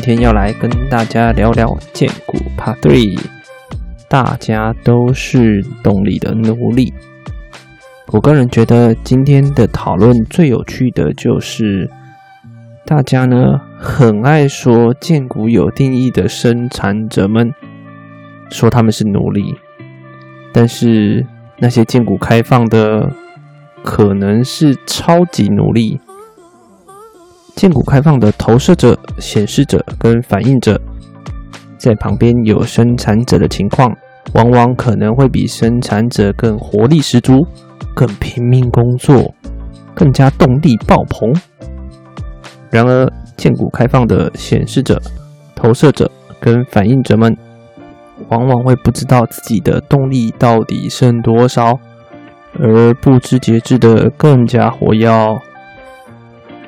今天要来跟大家聊聊荐骨 Part Three，大家都是动力的奴隶。我个人觉得今天的讨论最有趣的就是，大家呢很爱说荐骨有定义的生产者们，说他们是奴隶，但是那些荐骨开放的可能是超级奴隶。荐骨开放的投射者、显示者跟反映者，在旁边有生产者的情况，往往可能会比生产者更活力十足、更拼命工作、更加动力爆棚。然而，荐骨开放的显示者、投射者跟反映者们，往往会不知道自己的动力到底剩多少，而不知节制的更加活跃。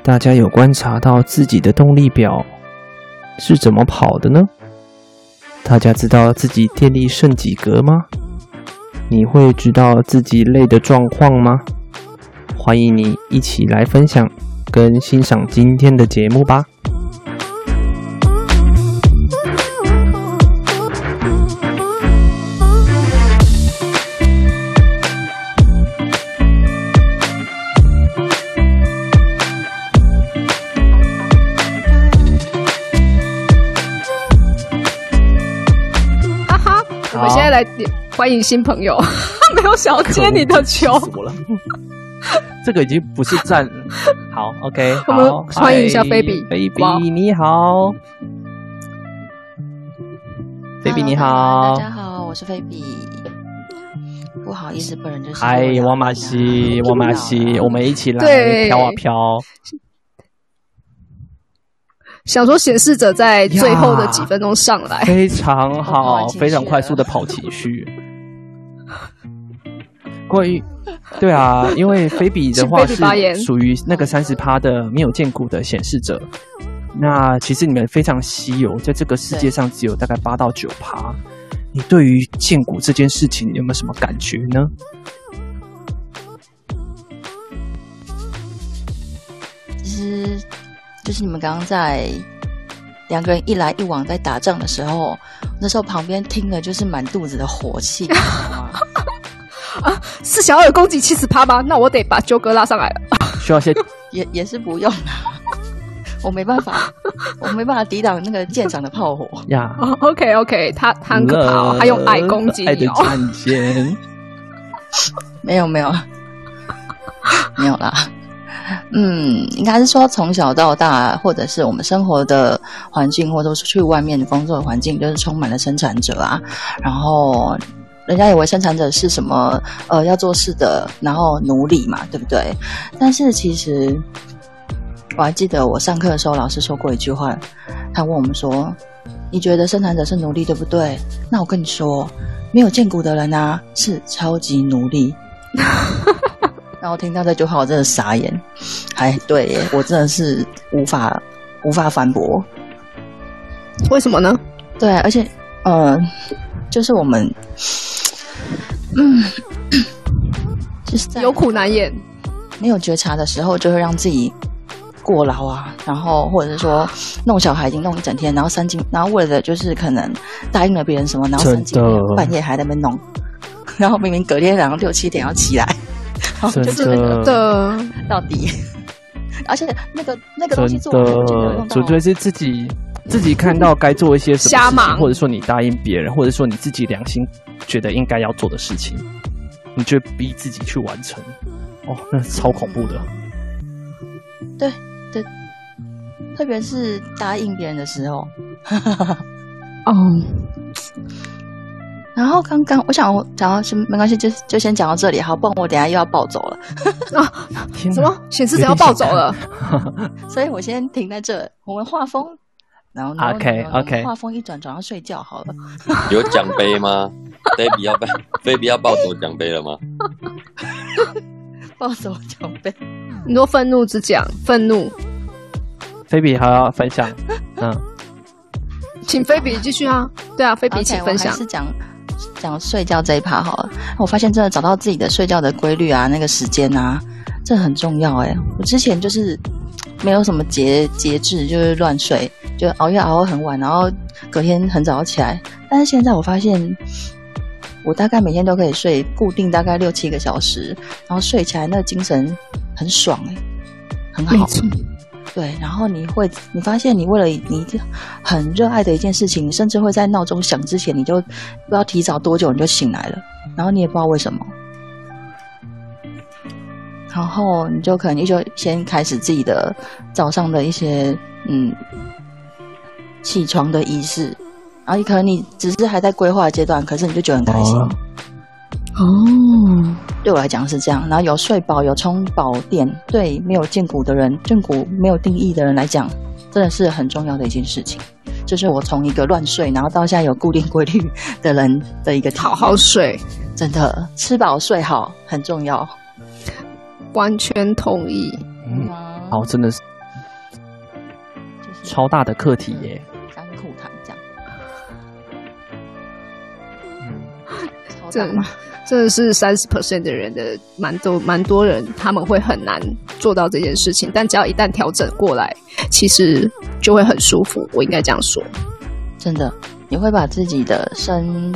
大家有观察到自己的动力表是怎么跑的呢？大家知道自己电力剩几格吗？你会知道自己累的状况吗？欢迎你一起来分享跟欣赏今天的节目吧。在欢迎新朋友，没有想要接你的球。这个已经不是站。好，OK，好，我们欢迎一下菲比。菲比你好，菲比你好，大家好，我是菲比。不好意思，本人就是。嗨，王马西，王马西，我们一起来飘啊飘。想说显示者在最后的几分钟上来，非常好，非常快速的跑情绪。关于对啊，因为菲比的话 是属于那个三十趴的没有见骨的显示者，那其实你们非常稀有，在这个世界上只有大概八到九趴。你对于见骨这件事情有没有什么感觉呢？就是你们刚刚在两个人一来一往在打仗的时候，那时候旁边听的就是满肚子的火气。啊，是想要有攻击七十趴吗？那我得把纠哥拉上来了。需要些也也是不用的，我没办法，我没办法抵挡那个舰长的炮火呀。Yeah. Oh, OK OK，他他很可怕哦，他用爱攻击你哦。没有没有没有啦。嗯，应该是说从小到大，或者是我们生活的环境，或者是去外面工作的环境，就是充满了生产者啊。然后人家以为生产者是什么？呃，要做事的，然后奴隶嘛，对不对？但是其实我还记得我上课的时候，老师说过一句话，他问我们说：“你觉得生产者是奴隶，对不对？”那我跟你说，没有见骨的人啊，是超级奴隶。然后听到这句话，我真的傻眼。哎，对耶，我真的是无法无法反驳。为什么呢？对，而且，呃，就是我们，嗯，就是在有苦难言，没有觉察的时候，就会让自己过劳啊。然后，或者是说，弄小孩已经弄一整天，然后三更，然后为了就是可能答应了别人什么，然后三更半夜还在那边弄，然后明明隔天早上六七点要起来。真的，就是那个到底，而且那个那个东西做的，纯粹是自己自己看到该做一些什么事情，或者说你答应别人，或者说你自己良心觉得应该要做的事情，你就逼自己去完成。哦，那是超恐怖的。对对，特别是答应别人的时候。哦，然后刚刚我想我讲到什么没关系，就就先讲到这里，好，不然我等下又要暴走了。啊，什么显示者要暴走了？所以我先停在这，我们画风，然后 OK OK，画风一转，转到睡觉好了。有奖杯吗？菲比要被 菲比要暴走奖杯了吗？暴走奖杯，你说愤怒之奖，愤怒，菲比还要分享，嗯，请菲比继续啊。对啊，菲比请分享。Okay, 我还是讲讲睡觉这一趴好了。我发现真的找到自己的睡觉的规律啊，那个时间啊，这很重要哎。我之前就是没有什么节节制，就是乱睡，就熬夜熬到很晚，然后隔天很早起来。但是现在我发现。我大概每天都可以睡固定大概六七个小时，然后睡起来那个精神很爽哎，很好。对，然后你会，你发现你为了你很热爱的一件事情，你甚至会在闹钟响之前，你就不知道提早多久你就醒来了，然后你也不知道为什么，然后你就可能就先开始自己的早上的一些嗯起床的仪式。然后可能你只是还在规划阶段，可是你就觉得很开心。哦，对我来讲是这样。然后有睡饱，有充饱电，对没有荐骨的人，荐骨没有定义的人来讲，真的是很重要的一件事情。这、就是我从一个乱睡，然后到现在有固定规律的人的一个 好好睡，真的吃饱睡好很重要。完全同意。嗯，好，真的是超大的课题耶。这真的是三十 percent 的人的蛮多蛮多人，他们会很难做到这件事情。但只要一旦调整过来，其实就会很舒服。我应该这样说，真的，你会把自己的身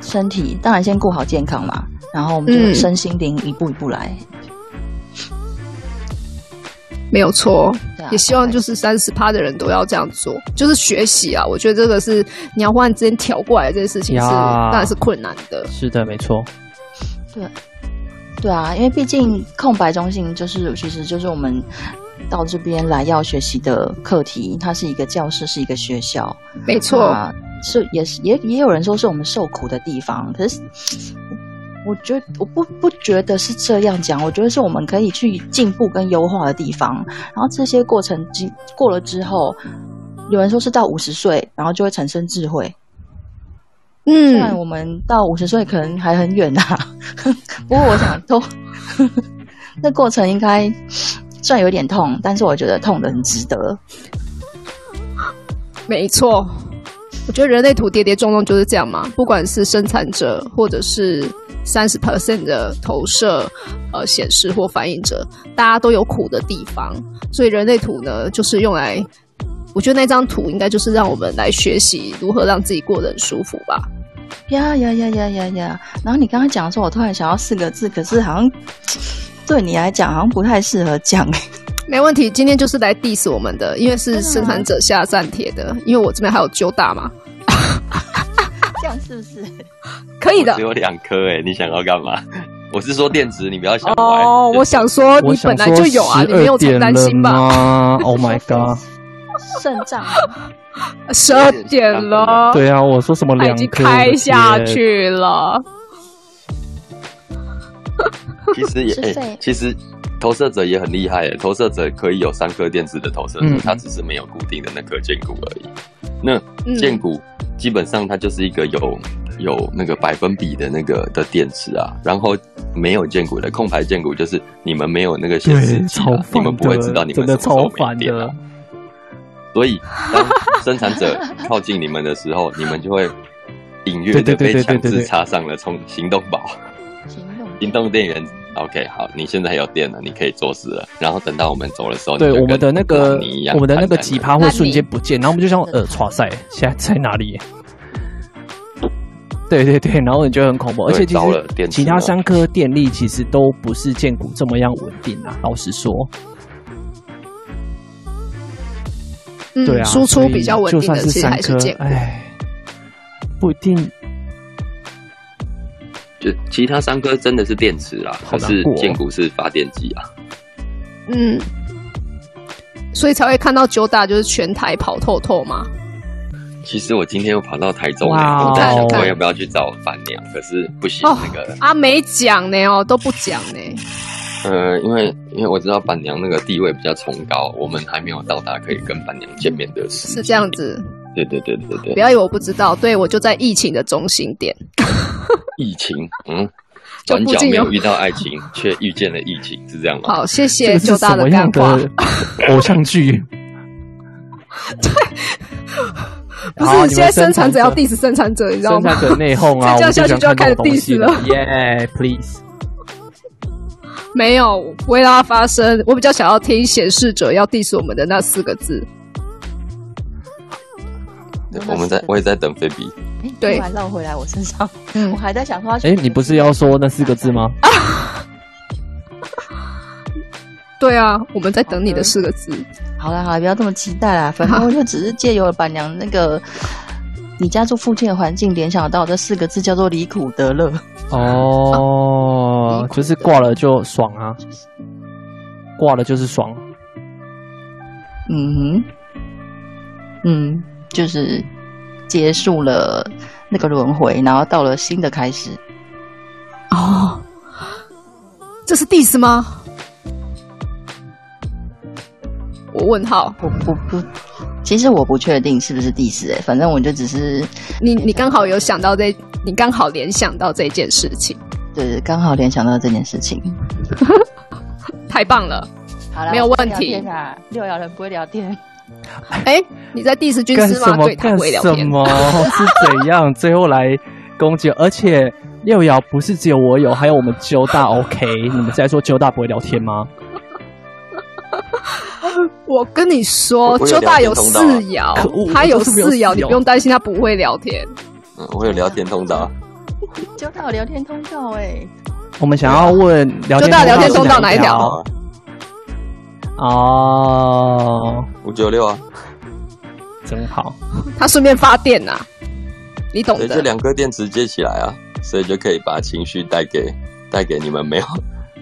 身体，当然先顾好健康嘛，然后我们就身心灵一步一步来。嗯没有错，也希望就是三十趴的人都要这样做，就是学习啊。我觉得这个是你要忽然之间调过来这件事情是当然是困难的。是的，没错。对，对啊，因为毕竟空白中心就是其实就是我们到这边来要学习的课题，它是一个教室，是一个学校。没错，是也是也也有人说是我们受苦的地方，可是。我觉得我不不觉得是这样讲，我觉得是我们可以去进步跟优化的地方。然后这些过程经过了之后，有人说是到五十岁，然后就会产生智慧。嗯，虽然我们到五十岁可能还很远啊，不过我想都 那过程应该虽然有点痛，但是我觉得痛的很值得。没错，我觉得人类图跌跌撞撞就是这样嘛，不管是生产者或者是。三十 percent 的投射，呃，显示或反映者，大家都有苦的地方，所以人类图呢，就是用来，我觉得那张图应该就是让我们来学习如何让自己过得很舒服吧。呀呀呀呀呀呀！然后你刚刚讲的时候，我突然想到四个字，可是好像对你来讲好像不太适合讲。没问题，今天就是来 diss 我们的，因为是生产者下站帖的，因为我这边还有揪大嘛。是不是 可以的？只有两颗哎，你想要干嘛？我是说电池，你不要想哦。我想说，你本来就有啊，你没有太担心吧？Oh my god！肾脏，十二点了。对啊，我说什么两颗？已经开下去了。其实也哎，其实投射者也很厉害哎，投射者可以有三颗电池的投射者，它只是没有固定的那颗剑骨而已。那剑骨。基本上它就是一个有有那个百分比的那个的电池啊，然后没有荐股的空白荐股就是你们没有那个显示器，你们不会知道你们什么时候没电了。所以当生产者靠近你们的时候，你们就会隐约的被强制插上了充行动宝，行动电源。OK，好，你现在有电了，你可以做事了。然后等到我们走的时候，对我们的那个我们的那个几趴会瞬间不见，然后我们就像呃，哇塞，现在在哪里？对对对，然后你觉得很恐怖，而且其实其他三颗电力其实都不是荐骨这么样稳定啊。老实说，对啊，输出比较稳定的其实还是荐骨，哎，不一定。就其他三颗真的是电池啦，可是荐骨是发电机啊。嗯，所以才会看到九大就是全台跑透透嘛。其实我今天又跑到台中了，哇我在想我要不要去找板娘，可是不行，哦、那个啊没讲呢哦，都不讲呢。呃，因为因为我知道板娘那个地位比较崇高，我们还没有到达可以跟板娘见面的时。是这样子。对对对对对。不要以为我不知道，对我就在疫情的中心点。疫情，嗯。转角没有遇到爱情，却遇见了疫情，是这样吗？好，谢谢九大的干话。偶像剧。对，不是现在生产者要 diss 生产者，你知道吗？生产者内讧啊，这样下去就要开始 diss 了。耶、yeah,，please。没有，不会让它发生。我比较想要听显示者要 diss 我们的那四个字。我们在，我也在等菲比。对，突然绕回来我身上。嗯，我还在想说，哎，你不是要说那四个字吗？啊，对啊，我们在等你的四个字。好了好了，不要这么期待啦。反正我就只是借由板娘那个你家住附近的环境，联想到这四个字叫做离苦得乐。哦，就是挂了就爽啊，挂了就是爽。嗯哼，嗯。就是结束了那个轮回，然后到了新的开始。哦，这是 diss 吗？我问号。我不不，其实我不确定是不是 diss 哎，反正我就只是你你刚好有想到这，你刚好联想到这件事情。对，刚好联想到这件事情。太棒了，好了，没有问题啊。六爻人不会聊天。哎、欸，你在 diss 军师吗？对，他不会聊天。什么？是怎样？最后来攻击？而且六爻不是只有我有，还有我们九大。OK，你们在说九大不会聊天吗？我跟你说，九大有四爻，他有四爻，你不用担心他不会聊天。嗯，我有聊天通道。九大有聊天通道哎、欸。我们想要问，九大聊天通道哪一条？哦，五九六啊，真好。他顺便发电呐、啊，你懂的。这两颗电池接起来啊，所以就可以把情绪带给带给你们没有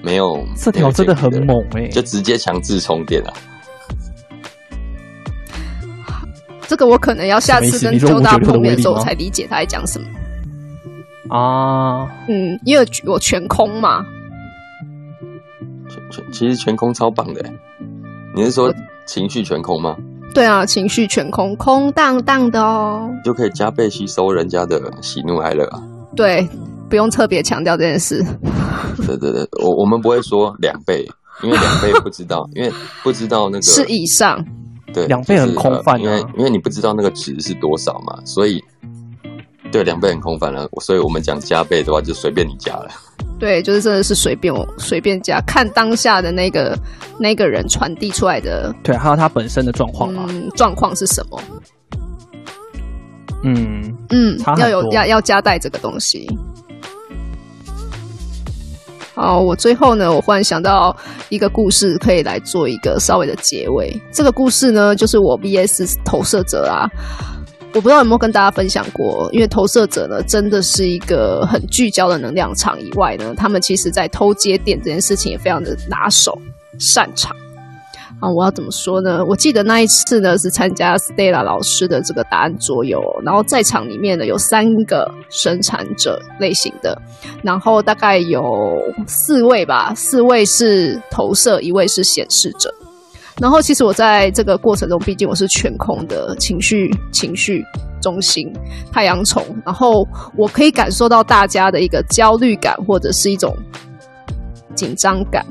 没有。这条真的很猛哎、欸，就直接强制充电啊。这个我可能要下次跟周大碰面的时候才理解他在讲什么啊。嗯，因为我全空嘛。全全其实全空超棒的。你是说情绪全空吗？对啊，情绪全空，空荡荡的哦，就可以加倍吸收人家的喜怒哀乐啊。对，不用特别强调这件事。对对对，我我们不会说两倍，因为两倍不知道，因为不知道那个是以上。对，两倍很空泛，因为因为你不知道那个值是多少嘛，所以对两倍很空泛了。所以我们讲加倍的话，就随便你加了。对，就是真的是随便随便加，看当下的那个那个人传递出来的，对，还有他本身的状况嘛，嗯，状况是什么？嗯嗯，要有要要加带这个东西。好，我最后呢，我忽然想到一个故事，可以来做一个稍微的结尾。这个故事呢，就是我 VS 投射者啊。我不知道有没有跟大家分享过，因为投射者呢，真的是一个很聚焦的能量场。以外呢，他们其实在偷接电这件事情也非常的拿手、擅长。啊，我要怎么说呢？我记得那一次呢，是参加 Stella 老师的这个答案桌游，然后在场里面呢有三个生产者类型的，然后大概有四位吧，四位是投射，一位是显示者。然后，其实我在这个过程中，毕竟我是全空的情绪情绪中心太阳虫，然后我可以感受到大家的一个焦虑感，或者是一种紧张感。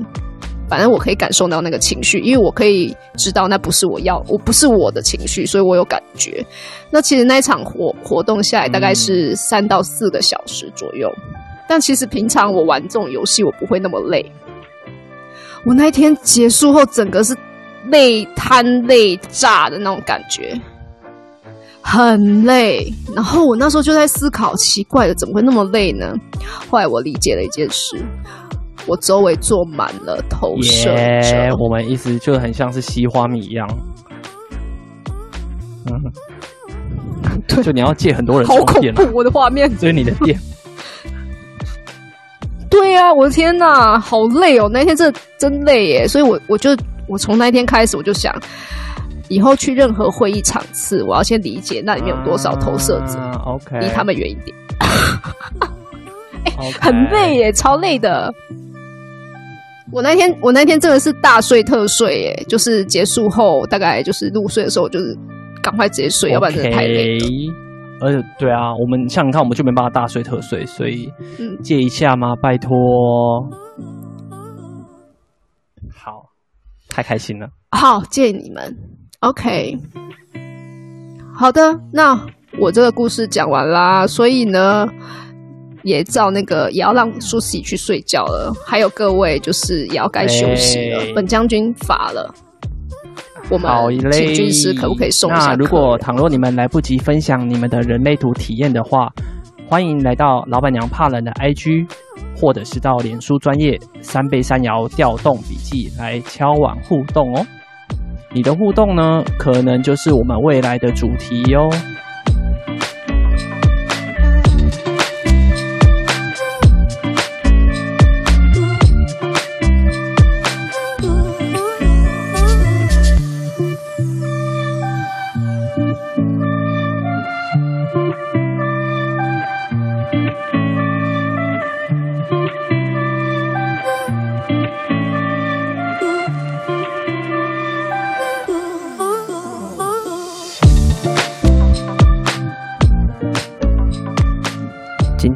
反正我可以感受到那个情绪，因为我可以知道那不是我要，我不是我的情绪，所以我有感觉。那其实那一场活活动下来大概是三到四个小时左右，但其实平常我玩这种游戏，我不会那么累。我那一天结束后，整个是。累瘫累炸的那种感觉，很累。然后我那时候就在思考，奇怪的，怎么会那么累呢？后来我理解了一件事，我周围坐满了投射者。Yeah, 我们意思就很像是吸花蜜一样。嗯，对，就你要借很多人好恐怖，我的画面，所以你的电。对呀、啊，我的天哪，好累哦！那天真的真累耶，所以我我就。我从那一天开始，我就想，以后去任何会议场次，我要先理解那里面有多少投射者，OK，离他们远一点。哎.很累耶，超累的。我那天，我那天真的是大睡特睡耶，就是结束后大概就是入睡的时候，就是赶快直接睡，okay. 要不然真的太累了。而且，对啊，我们像你看，我们就没办法大睡特睡，所以借一下嘛，拜托。太开心了。好，借你们。OK，好的，那我这个故事讲完啦，所以呢。也照那个，也要让苏西去睡觉了。还有各位，就是也要该休息了。欸、本将军乏了，我们请军师可不可以送一下？那如果倘若你们来不及分享你们的人类图体验的话，欢迎来到老板娘怕冷的 IG，或者是到脸书专业三倍三摇调动笔记来敲碗互动哦。你的互动呢，可能就是我们未来的主题哟。